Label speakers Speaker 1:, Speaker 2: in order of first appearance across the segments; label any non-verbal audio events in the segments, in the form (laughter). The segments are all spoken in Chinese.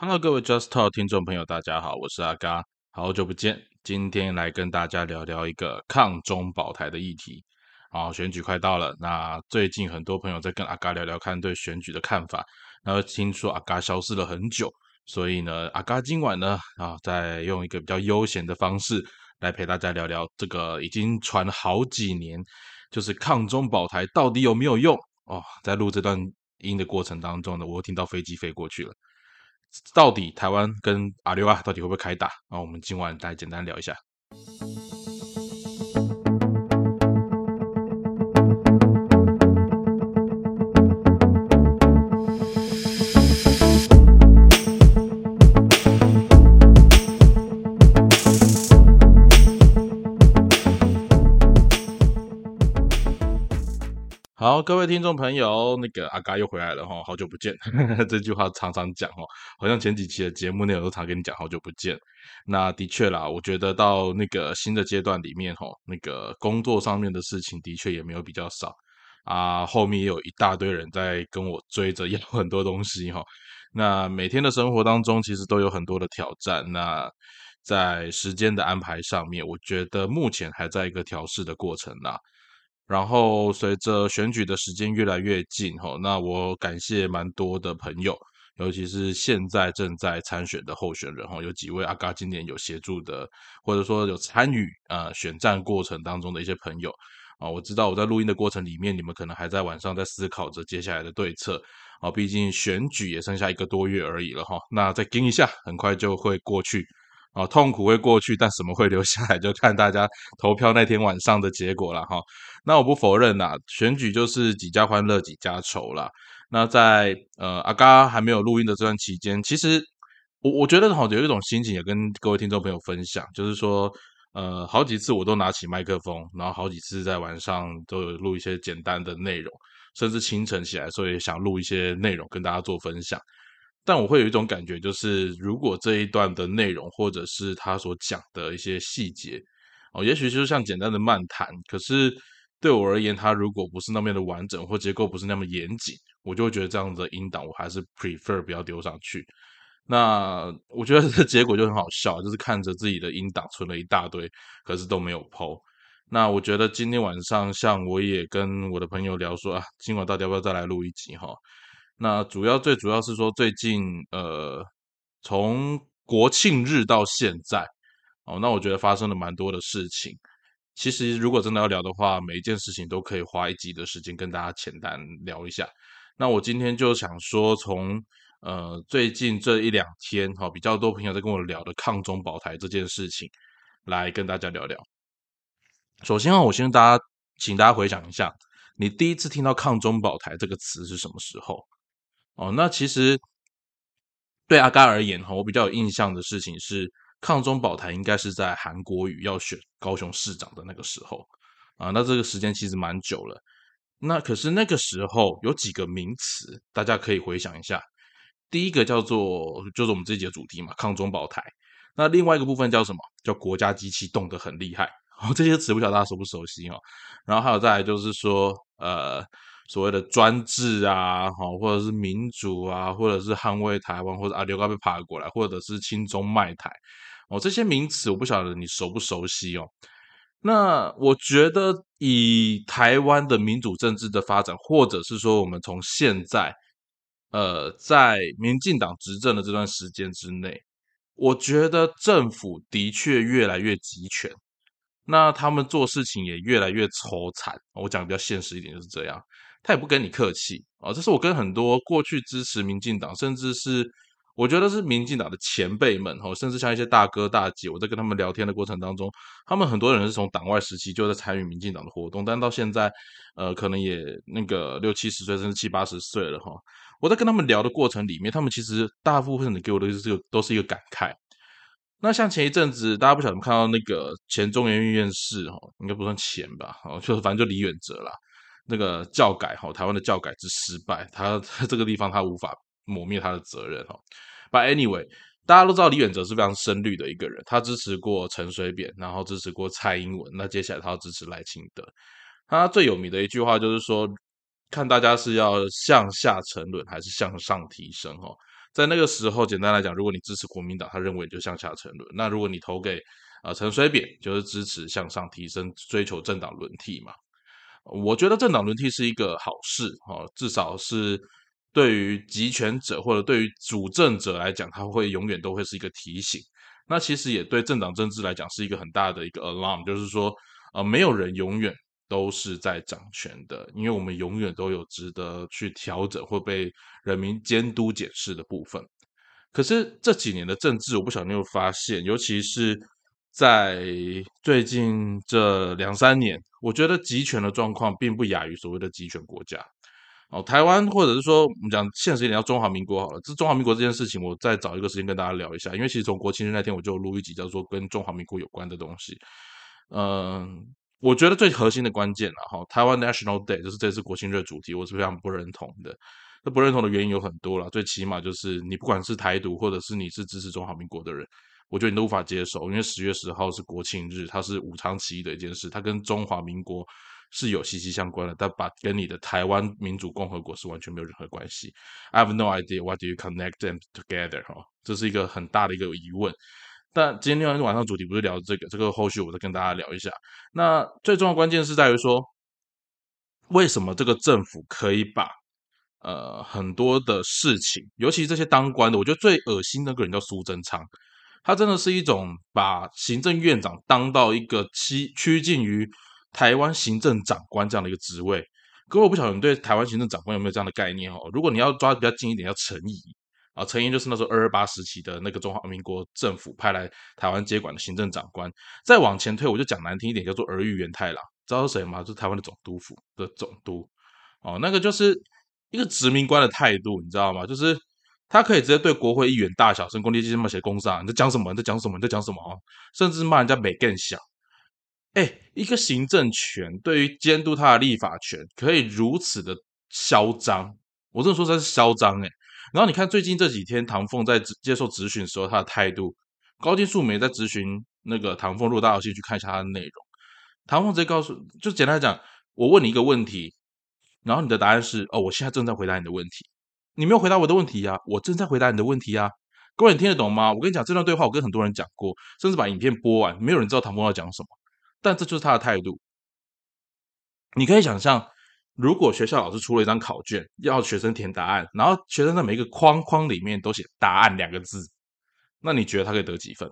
Speaker 1: Hello，各位 Just Talk 听众朋友，大家好，我是阿嘎，好久不见。今天来跟大家聊聊一个抗中保台的议题。啊，选举快到了，那最近很多朋友在跟阿嘎聊聊看对选举的看法。然后听说阿嘎消失了很久，所以呢，阿嘎今晚呢啊，再用一个比较悠闲的方式来陪大家聊聊这个已经传了好几年，就是抗中保台到底有没有用哦。在录这段音的过程当中呢，我听到飞机飞过去了。到底台湾跟阿留啊，到底会不会开打？那，我们今晚来简单聊一下。各位听众朋友，那个阿嘎又回来了哈，好久不见。(laughs) 这句话常常讲哦，好像前几期的节目内容都常跟你讲好久不见。那的确啦，我觉得到那个新的阶段里面哈，那个工作上面的事情的确也没有比较少啊，后面也有一大堆人在跟我追着要很多东西哈。那每天的生活当中，其实都有很多的挑战。那在时间的安排上面，我觉得目前还在一个调试的过程啦。然后随着选举的时间越来越近，哈，那我感谢蛮多的朋友，尤其是现在正在参选的候选人，哈，有几位阿嘎今年有协助的，或者说有参与啊选战过程当中的一些朋友，啊，我知道我在录音的过程里面，你们可能还在晚上在思考着接下来的对策，啊，毕竟选举也剩下一个多月而已了，哈，那再盯一下，很快就会过去。啊，痛苦会过去，但什么会留下来，就看大家投票那天晚上的结果了哈。那我不否认啦，选举就是几家欢乐几家愁啦。那在呃阿嘎还没有录音的这段期间，其实我我觉得好有一种心情，也跟各位听众朋友分享，就是说呃好几次我都拿起麦克风，然后好几次在晚上都有录一些简单的内容，甚至清晨起来所以想录一些内容跟大家做分享。但我会有一种感觉，就是如果这一段的内容，或者是他所讲的一些细节，哦，也许就是像简单的漫谈，可是对我而言，它如果不是那么的完整，或结构不是那么严谨，我就会觉得这样的音档，我还是 prefer 不要丢上去。那我觉得这结果就很好笑，就是看着自己的音档存了一大堆，可是都没有抛。那我觉得今天晚上，像我也跟我的朋友聊说啊，今晚到底要不要再来录一集哈？那主要最主要是说，最近呃，从国庆日到现在，哦，那我觉得发生了蛮多的事情。其实如果真的要聊的话，每一件事情都可以花一集的时间跟大家简单聊一下。那我今天就想说，从呃最近这一两天，哈，比较多朋友在跟我聊的抗中保台这件事情，来跟大家聊聊。首先啊，我先大家，请大家回想一下，你第一次听到“抗中保台”这个词是什么时候？哦，那其实对阿嘎而言哈，我比较有印象的事情是抗中保台，应该是在韩国瑜要选高雄市长的那个时候啊。那这个时间其实蛮久了。那可是那个时候有几个名词，大家可以回想一下。第一个叫做就是我们这节主题嘛，抗中保台。那另外一个部分叫什么？叫国家机器动得很厉害。哦，这些词不晓得大家熟不熟悉哦。然后还有再来就是说呃。所谓的专制啊，好，或者是民主啊，或者是捍卫台湾，或者阿刘高被爬过来，或者是亲中卖台，哦，这些名词我不晓得你熟不熟悉哦。那我觉得以台湾的民主政治的发展，或者是说我们从现在，呃，在民进党执政的这段时间之内，我觉得政府的确越来越集权，那他们做事情也越来越抽残。我讲比较现实一点，就是这样。他也不跟你客气啊！这是我跟很多过去支持民进党，甚至是我觉得是民进党的前辈们哈，甚至像一些大哥大姐，我在跟他们聊天的过程当中，他们很多人是从党外时期就在参与民进党的活动，但到现在，呃，可能也那个六七十岁，甚至七八十岁了哈。我在跟他们聊的过程里面，他们其实大部分的给我的就是都是一个感慨。那像前一阵子，大家不晓得看到那个前中研院院士哈，应该不算前吧，哦，就是反正就李远哲啦。那个教改哈，台湾的教改之失败，他 (laughs) 这个地方他无法抹灭他的责任哈。But anyway，大家都知道李远哲是非常深绿的一个人，他支持过陈水扁，然后支持过蔡英文，那接下来他要支持赖清德。他最有名的一句话就是说，看大家是要向下沉沦还是向上提升哈。在那个时候，简单来讲，如果你支持国民党，他认为就向下沉沦；那如果你投给呃陈水扁，就是支持向上提升，追求政党轮替嘛。我觉得政党轮替是一个好事哦，至少是对于集权者或者对于主政者来讲，他会永远都会是一个提醒。那其实也对政党政治来讲是一个很大的一个 alarm，就是说，呃，没有人永远都是在掌权的，因为我们永远都有值得去调整或被人民监督检视的部分。可是这几年的政治，我不晓得你有发现，尤其是。在最近这两三年，我觉得集权的状况并不亚于所谓的集权国家。哦，台湾或者是说我们讲现实一点，叫中华民国好了。这中华民国这件事情，我再找一个时间跟大家聊一下。因为其实从国庆日那天我就录一集叫做跟中华民国有关的东西。嗯，我觉得最核心的关键了哈，台湾 National Day 就是这次国庆日主题，我是非常不认同的。这不认同的原因有很多了，最起码就是你不管是台独，或者是你是支持中华民国的人。我觉得你都无法接受，因为十月十号是国庆日，它是武昌起义的一件事，它跟中华民国是有息息相关的，但把跟你的台湾民主共和国是完全没有任何关系。I have no idea why do you connect them together？哈，这是一个很大的一个疑问。但今天晚上主题不是聊这个，这个后续我再跟大家聊一下。那最重要关键是在于说，为什么这个政府可以把呃很多的事情，尤其这些当官的，我觉得最恶心那个人叫苏贞昌。他真的是一种把行政院长当到一个趋趋近于台湾行政长官这样的一个职位。各位，我不晓得你对台湾行政长官有没有这样的概念哦？如果你要抓比较近一点，叫陈仪啊，陈仪就是那时候二二八时期的那个中华民国政府派来台湾接管的行政长官。再往前推，我就讲难听一点，叫做儿玉元太郎，知道是谁吗？就是台湾的总督府的总督哦，那个就是一个殖民官的态度，你知道吗？就是。他可以直接对国会议员大小声、公地基这么写公上，你在讲什么？你在讲什么？你在讲什么？啊？甚至骂人家美更小。哎，一个行政权对于监督他的立法权，可以如此的嚣张，我这么说才是嚣张哎。然后你看最近这几天，唐凤在接受质询的时候，他的态度，高金素梅在质询那个唐凤，如果大家有兴趣看一下他的内容，唐凤直接告诉，就简单来讲，我问你一个问题，然后你的答案是，哦，我现在正在回答你的问题。你没有回答我的问题呀，我正在回答你的问题呀，各位你听得懂吗？我跟你讲这段对话，我跟很多人讲过，甚至把影片播完，没有人知道唐风要讲什么，但这就是他的态度。你可以想象，如果学校老师出了一张考卷，要学生填答案，然后学生在每一个框框里面都写“答案”两个字，那你觉得他可以得几分？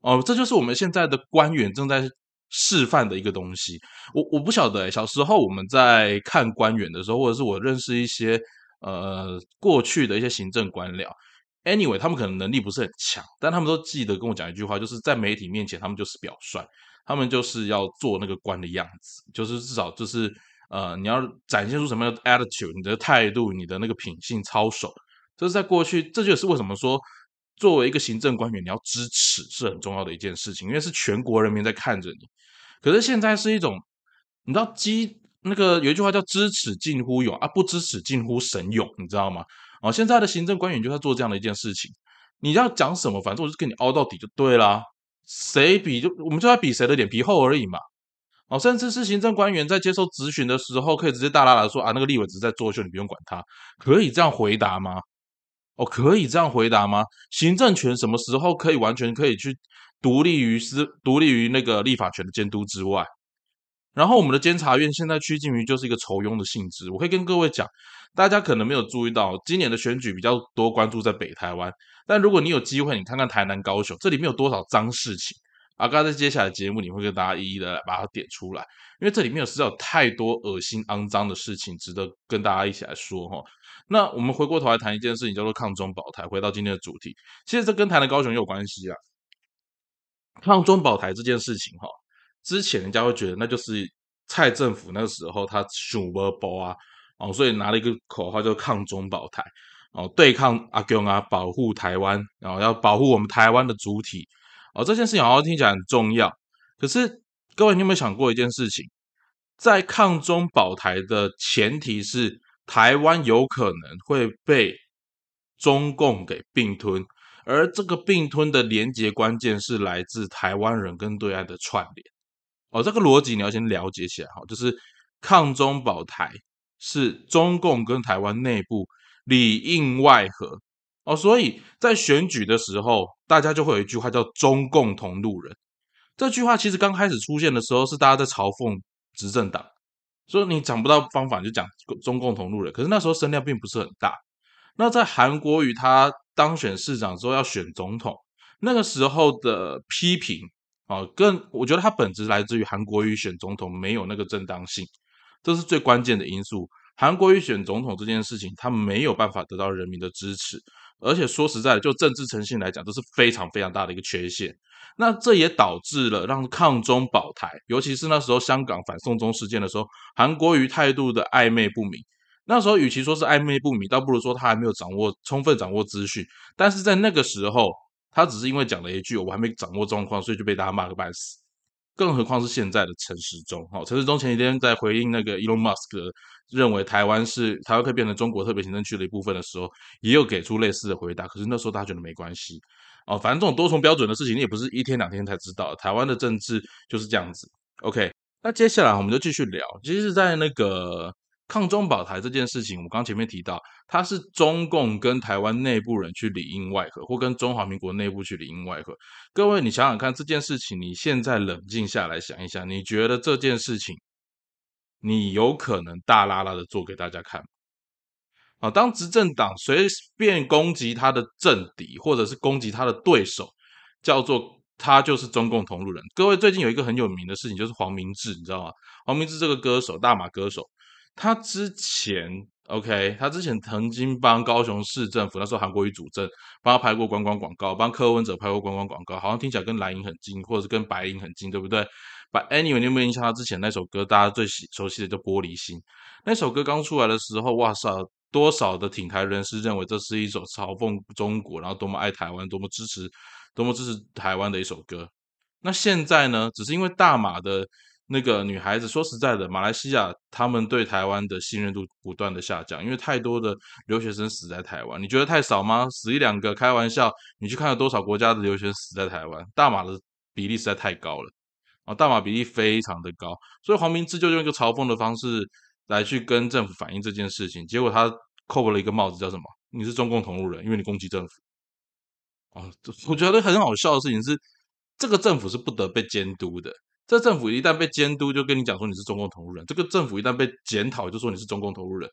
Speaker 1: 哦，这就是我们现在的官员正在示范的一个东西。我我不晓得，小时候我们在看官员的时候，或者是我认识一些。呃，过去的一些行政官僚，anyway，他们可能能力不是很强，但他们都记得跟我讲一句话，就是在媒体面前，他们就是表率，他们就是要做那个官的样子，就是至少就是呃，你要展现出什么样的 attitude，你的态度，你的那个品性操守，这是在过去，这就是为什么说作为一个行政官员，你要支持是很重要的一件事情，因为是全国人民在看着你。可是现在是一种，你知道基。那个有一句话叫“知耻近乎勇”啊，不知耻近乎神勇，你知道吗？哦，现在的行政官员就在做这样的一件事情。你要讲什么，反正我就跟你凹到底就对啦。谁比就我们就在比谁的脸皮厚而已嘛。哦，甚至是行政官员在接受质询的时候，可以直接大大的说啊，那个立委只是在作秀，你不用管他。可以这样回答吗？哦，可以这样回答吗？行政权什么时候可以完全可以去独立于司独立于那个立法权的监督之外？然后我们的监察院现在趋近于就是一个筹庸的性质。我可以跟各位讲，大家可能没有注意到，今年的选举比较多关注在北台湾。但如果你有机会，你看看台南、高雄，这里面有多少脏事情？啊，刚才接下来节目，你会跟大家一一的把它点出来，因为这里面有实在有太多恶心、肮脏的事情，值得跟大家一起来说哈。那我们回过头来谈一件事情，叫做抗中保台。回到今天的主题，其实这跟台南、高雄也有关系啊。抗中保台这件事情哈。之前人家会觉得那就是蔡政府那时候他熊不包啊，哦，所以拿了一个口号叫抗中保台，哦，对抗阿公啊，保护台湾，然后要保护我们台湾的主体，哦，这件事情好像听起来很重要。可是各位，你有没有想过一件事情？在抗中保台的前提是台湾有可能会被中共给并吞，而这个并吞的连结关键是来自台湾人跟对岸的串联。哦，这个逻辑你要先了解起来哈，就是抗中保台是中共跟台湾内部里应外合哦，所以在选举的时候，大家就会有一句话叫“中共同路人”。这句话其实刚开始出现的时候，是大家在嘲讽执政党，说你讲不到方法就讲中共同路人。可是那时候声量并不是很大。那在韩国瑜他当选市长之后要选总统，那个时候的批评啊，更我觉得它本质来自于韩国瑜选总统没有那个正当性，这是最关键的因素。韩国瑜选总统这件事情，他没有办法得到人民的支持。而且说实在的，就政治诚信来讲，这是非常非常大的一个缺陷。那这也导致了让抗中保台，尤其是那时候香港反送中事件的时候，韩国瑜态度的暧昧不明。那时候与其说是暧昧不明，倒不如说他还没有掌握充分掌握资讯。但是在那个时候，他只是因为讲了一句“我还没掌握状况”，所以就被大家骂个半死。更何况是现在的陈时中，哈，陈时中前几天在回应那个 Elon Musk 认为台湾是台湾可以变成中国特别行政区的一部分的时候，也有给出类似的回答。可是那时候大家觉得没关系，哦，反正这种多重标准的事情，你也不是一天两天才知道。台湾的政治就是这样子。OK，那接下来我们就继续聊。其实，在那个。抗中保台这件事情，我刚前面提到，它是中共跟台湾内部人去里应外合，或跟中华民国内部去里应外合。各位，你想想看这件事情，你现在冷静下来想一想，你觉得这件事情，你有可能大拉拉的做给大家看？啊，当执政党随便攻击他的政敌，或者是攻击他的对手，叫做他就是中共同路人。各位，最近有一个很有名的事情，就是黄明志，你知道吗？黄明志这个歌手，大马歌手。他之前，OK，他之前曾经帮高雄市政府，那时候韩国瑜主政，帮他拍过观光广告，帮柯文哲拍过观光广告，好像听起来跟蓝营很近，或者是跟白银很近，对不对？But anyway，你有没有印象他之前那首歌，大家最熟悉的叫《玻璃心》？那首歌刚出来的时候，哇塞，多少的挺台人士认为这是一首嘲讽中国，然后多么爱台湾，多么支持，多么支持台湾的一首歌。那现在呢，只是因为大马的。那个女孩子说实在的，马来西亚他们对台湾的信任度不断的下降，因为太多的留学生死在台湾，你觉得太少吗？死一两个开玩笑，你去看了多少国家的留学生死在台湾？大马的比例实在太高了啊，大马比例非常的高，所以黄明志就用一个嘲讽的方式来去跟政府反映这件事情，结果他扣了一个帽子叫什么？你是中共同路人，因为你攻击政府。啊，我觉得很好笑的事情是，这个政府是不得被监督的。这政府一旦被监督，就跟你讲说你是中共投入人；这个政府一旦被检讨，就说你是中共投入人。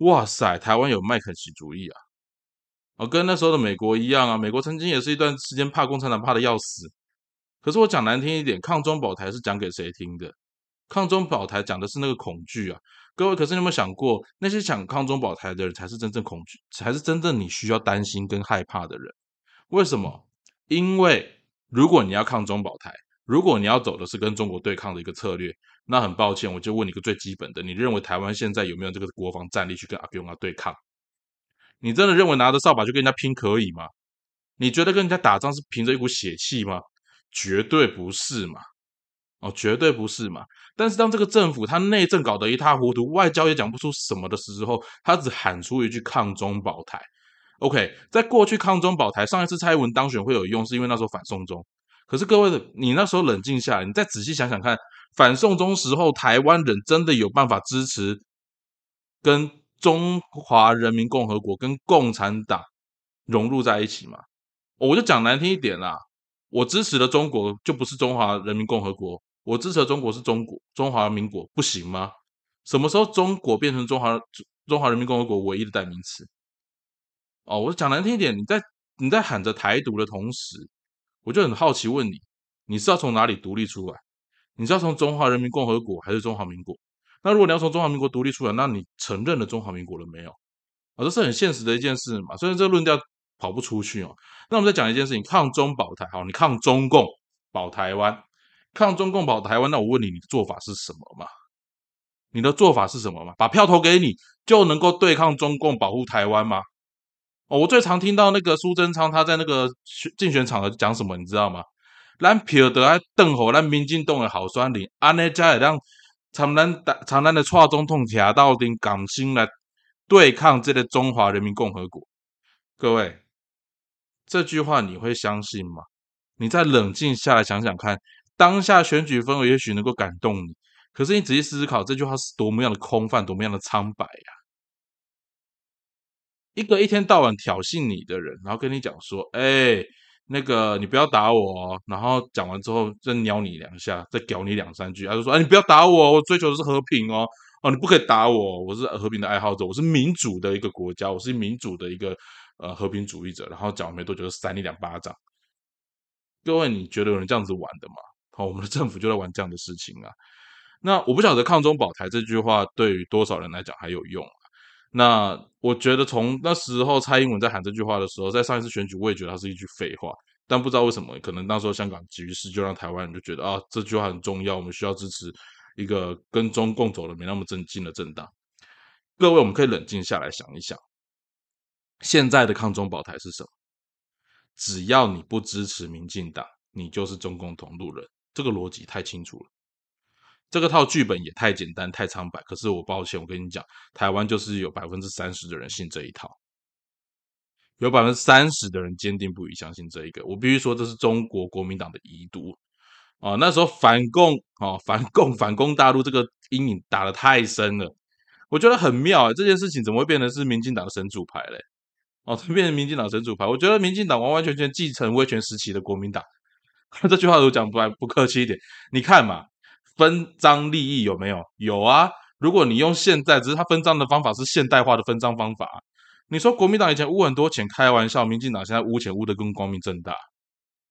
Speaker 1: 哇塞，台湾有麦肯锡主义啊！哦，跟那时候的美国一样啊。美国曾经也是一段时间怕共产党怕的要死。可是我讲难听一点，抗中保台是讲给谁听的？抗中保台讲的是那个恐惧啊！各位，可是你有没有想过，那些想抗中保台的人才是真正恐惧，才是真正你需要担心跟害怕的人？为什么？因为如果你要抗中保台，如果你要走的是跟中国对抗的一个策略，那很抱歉，我就问你一个最基本的：你认为台湾现在有没有这个国防战力去跟阿勇啊对抗？你真的认为拿着扫把去跟人家拼可以吗？你觉得跟人家打仗是凭着一股血气吗？绝对不是嘛！哦，绝对不是嘛！但是当这个政府他内政搞得一塌糊涂，外交也讲不出什么的时候，他只喊出一句抗中保台。OK，在过去抗中保台，上一次蔡英文当选会有用，是因为那时候反送中。可是各位的，你那时候冷静下来，你再仔细想想看，反送中时候，台湾人真的有办法支持跟中华人民共和国、跟共产党融入在一起吗？我就讲难听一点啦，我支持的中国就不是中华人民共和国，我支持的中国是中国中华民国，不行吗？什么时候中国变成中华中华人民共和国唯一的代名词？哦，我讲难听一点，你在你在喊着台独的同时。我就很好奇问你，你是要从哪里独立出来？你是要从中华人民共和国还是中华民国？那如果你要从中华民国独立出来，那你承认了中华民国了没有？啊，这是很现实的一件事嘛。所以这个论调跑不出去哦。那我们再讲一件事情：抗中保台。好，你抗中共保台湾，抗中共保台湾。那我问你，你的做法是什么嘛？你的做法是什么嘛？把票投给你就能够对抗中共保护台湾吗？哦，我最常听到那个苏贞昌他在那个竞选场合讲什么，你知道吗？咱票得爱邓火，咱民进党的好酸林，安内才会让长南的长南的蔡总统听到顶港心来对抗这个中华人民共和国。各位，这句话你会相信吗？你再冷静下来想想看，当下选举氛围也许能够感动你，可是你仔细思考，这句话是多么样的空泛，多么样的苍白呀！一个一天到晚挑衅你的人，然后跟你讲说：“哎，那个你不要打我。”然后讲完之后再撩你两下，再屌你两三句，他就说：“哎，你不要打我，我追求的是和平哦，哦，你不可以打我，我是和平的爱好者，我是民主的一个国家，我是民主的一个呃和平主义者。”然后讲完没多久就扇你两巴掌。各位，你觉得有人这样子玩的吗？好，我们的政府就在玩这样的事情啊。那我不晓得“抗中保台”这句话对于多少人来讲还有用。那我觉得从那时候蔡英文在喊这句话的时候，在上一次选举，我也觉得它是一句废话。但不知道为什么，可能那时候香港局势就让台湾人就觉得啊，这句话很重要，我们需要支持一个跟中共走的没那么正经的政党。各位，我们可以冷静下来想一想，现在的“抗中保台”是什么？只要你不支持民进党，你就是中共同路人。这个逻辑太清楚了，这个套剧本也太简单、太苍白。可是我抱歉，我跟你讲，台湾就是有百分之三十的人信这一套，有百分之三十的人坚定不移相信这一个。我必须说，这是中国国民党的遗毒啊！那时候反共啊，反共、反攻大陆这个阴影打得太深了，我觉得很妙啊！这件事情怎么会变成是民进党的神主牌嘞？哦，变成民进党神主牌，我觉得民进党完完全全继承威权时期的国民党。(laughs) 这句话我讲不不客气一点，你看嘛，分赃利益有没有？有啊。如果你用现在，只是他分赃的方法是现代化的分赃方法。你说国民党以前污很多钱，开玩笑，民进党现在污钱污的更光明正大。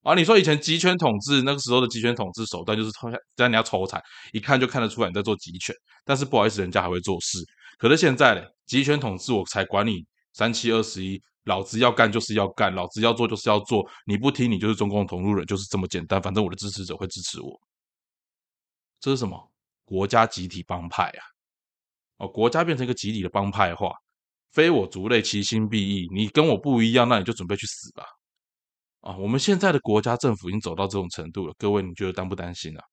Speaker 1: 啊，你说以前集权统治那个时候的集权统治手段就是在人家抽财，一看就看得出来你在做集权。但是不好意思，人家还会做事。可是现在嘞，集权统治我才管你三七二十一。老子要干就是要干，老子要做就是要做，你不听你就是中共同路人，就是这么简单。反正我的支持者会支持我。这是什么？国家集体帮派啊！哦，国家变成一个集体的帮派化，非我族类，其心必异。你跟我不一样，那你就准备去死吧！啊，我们现在的国家政府已经走到这种程度了，各位你觉得担不担心啊？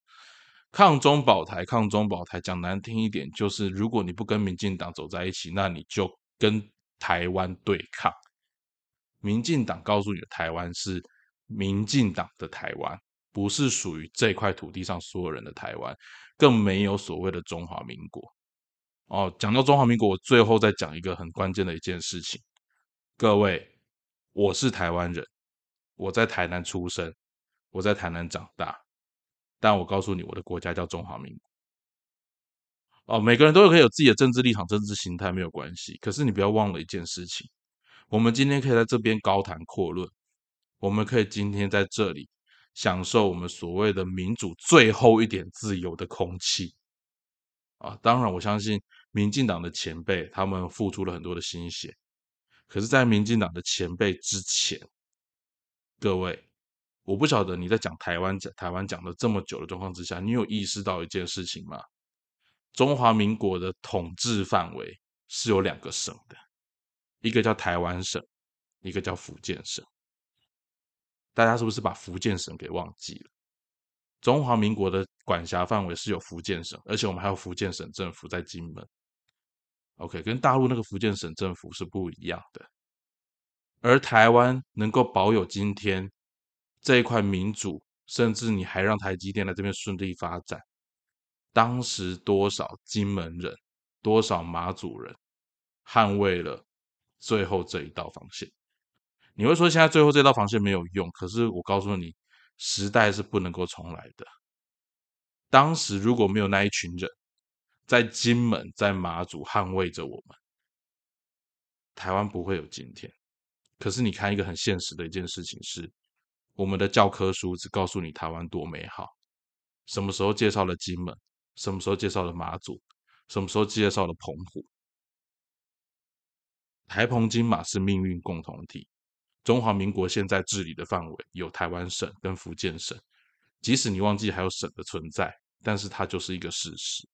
Speaker 1: 抗中保台，抗中保台，讲难听一点，就是如果你不跟民进党走在一起，那你就跟台湾对抗。民进党告诉你的台湾是民进党的台湾，不是属于这块土地上所有人的台湾，更没有所谓的中华民国。哦，讲到中华民国，我最后再讲一个很关键的一件事情。各位，我是台湾人，我在台南出生，我在台南长大，但我告诉你，我的国家叫中华民国。哦，每个人都可以有自己的政治立场、政治心态，没有关系。可是你不要忘了一件事情。我们今天可以在这边高谈阔论，我们可以今天在这里享受我们所谓的民主最后一点自由的空气啊！当然，我相信民进党的前辈他们付出了很多的心血，可是，在民进党的前辈之前，各位，我不晓得你在讲台湾讲台湾讲了这么久的状况之下，你有意识到一件事情吗？中华民国的统治范围是有两个省的。一个叫台湾省，一个叫福建省。大家是不是把福建省给忘记了？中华民国的管辖范围是有福建省，而且我们还有福建省政府在金门。OK，跟大陆那个福建省政府是不一样的。而台湾能够保有今天这一块民主，甚至你还让台积电来这边顺利发展，当时多少金门人，多少马祖人捍卫了。最后这一道防线，你会说现在最后这道防线没有用，可是我告诉你，时代是不能够重来的。当时如果没有那一群人在金门、在马祖捍卫着我们，台湾不会有今天。可是你看一个很现实的一件事情是，我们的教科书只告诉你台湾多美好，什么时候介绍了金门，什么时候介绍了马祖，什么时候介绍了澎湖。台澎金马是命运共同体。中华民国现在治理的范围有台湾省跟福建省，即使你忘记还有省的存在，但是它就是一个事实。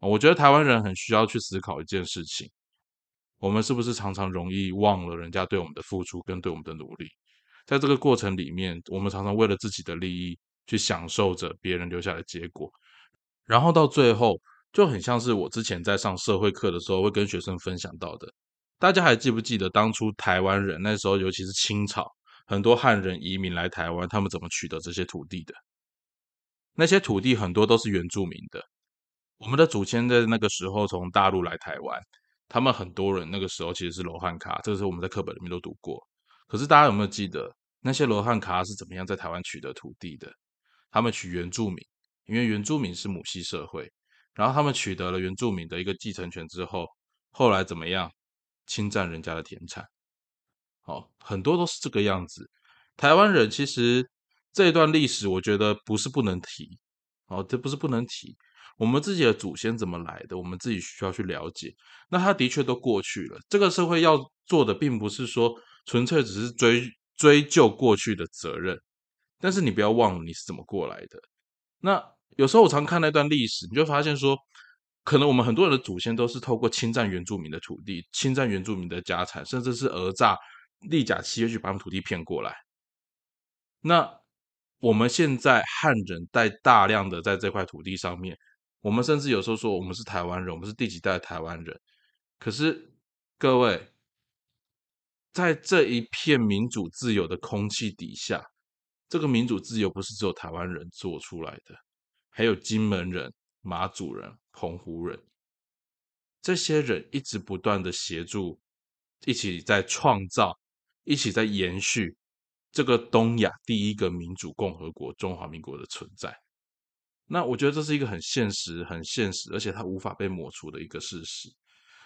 Speaker 1: 我觉得台湾人很需要去思考一件事情：我们是不是常常容易忘了人家对我们的付出跟对我们的努力？在这个过程里面，我们常常为了自己的利益去享受着别人留下的结果，然后到最后就很像是我之前在上社会课的时候会跟学生分享到的。大家还记不记得当初台湾人那时候，尤其是清朝，很多汉人移民来台湾，他们怎么取得这些土地的？那些土地很多都是原住民的。我们的祖先在那个时候从大陆来台湾，他们很多人那个时候其实是罗汉卡，这个是我们在课本里面都读过。可是大家有没有记得那些罗汉卡是怎么样在台湾取得土地的？他们取原住民，因为原住民是母系社会，然后他们取得了原住民的一个继承权之后，后来怎么样？侵占人家的田产，好，很多都是这个样子。台湾人其实这段历史，我觉得不是不能提，哦，这不是不能提。我们自己的祖先怎么来的，我们自己需要去了解。那他的确都过去了。这个社会要做的，并不是说纯粹只是追追究过去的责任，但是你不要忘了你是怎么过来的。那有时候我常看那段历史，你就发现说。可能我们很多人的祖先都是透过侵占原住民的土地、侵占原住民的家产，甚至是讹诈、立假契约去把他们土地骗过来。那我们现在汉人在大量的在这块土地上面，我们甚至有时候说我们是台湾人，我们是第几代台湾人。可是各位，在这一片民主自由的空气底下，这个民主自由不是只有台湾人做出来的，还有金门人。马祖人、澎湖人，这些人一直不断的协助，一起在创造，一起在延续这个东亚第一个民主共和国——中华民国的存在。那我觉得这是一个很现实、很现实，而且它无法被抹除的一个事实。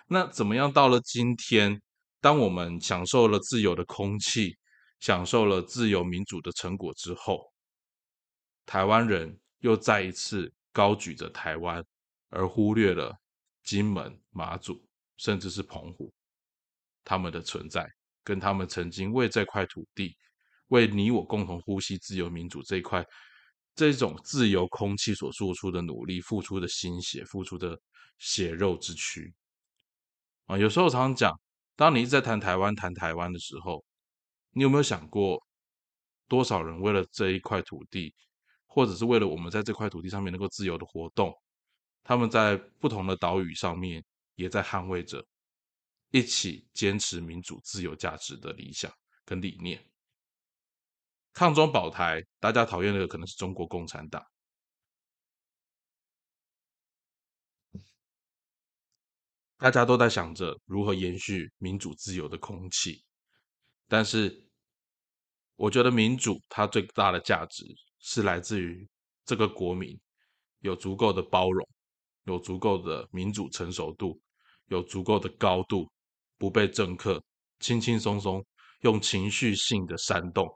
Speaker 1: 那怎么样？到了今天，当我们享受了自由的空气，享受了自由民主的成果之后，台湾人又再一次。高举着台湾，而忽略了金门、马祖，甚至是澎湖，他们的存在，跟他们曾经为这块土地，为你我共同呼吸自由民主这一块，这种自由空气所做出的努力、付出的心血、付出的血肉之躯啊！有时候常常讲，当你一直在谈台湾、谈台湾的时候，你有没有想过，多少人为了这一块土地？或者是为了我们在这块土地上面能够自由的活动，他们在不同的岛屿上面也在捍卫着，一起坚持民主自由价值的理想跟理念。抗中保台，大家讨厌的可能是中国共产党，大家都在想着如何延续民主自由的空气，但是我觉得民主它最大的价值。是来自于这个国民有足够的包容，有足够的民主成熟度，有足够的高度，不被政客轻轻松松用情绪性的煽动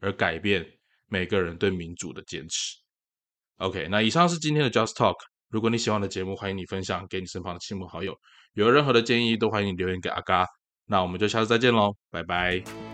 Speaker 1: 而改变每个人对民主的坚持。OK，那以上是今天的 Just Talk。如果你喜欢的节目，欢迎你分享给你身旁的亲朋好友。有任何的建议，都欢迎你留言给阿嘎。那我们就下次再见喽，拜拜。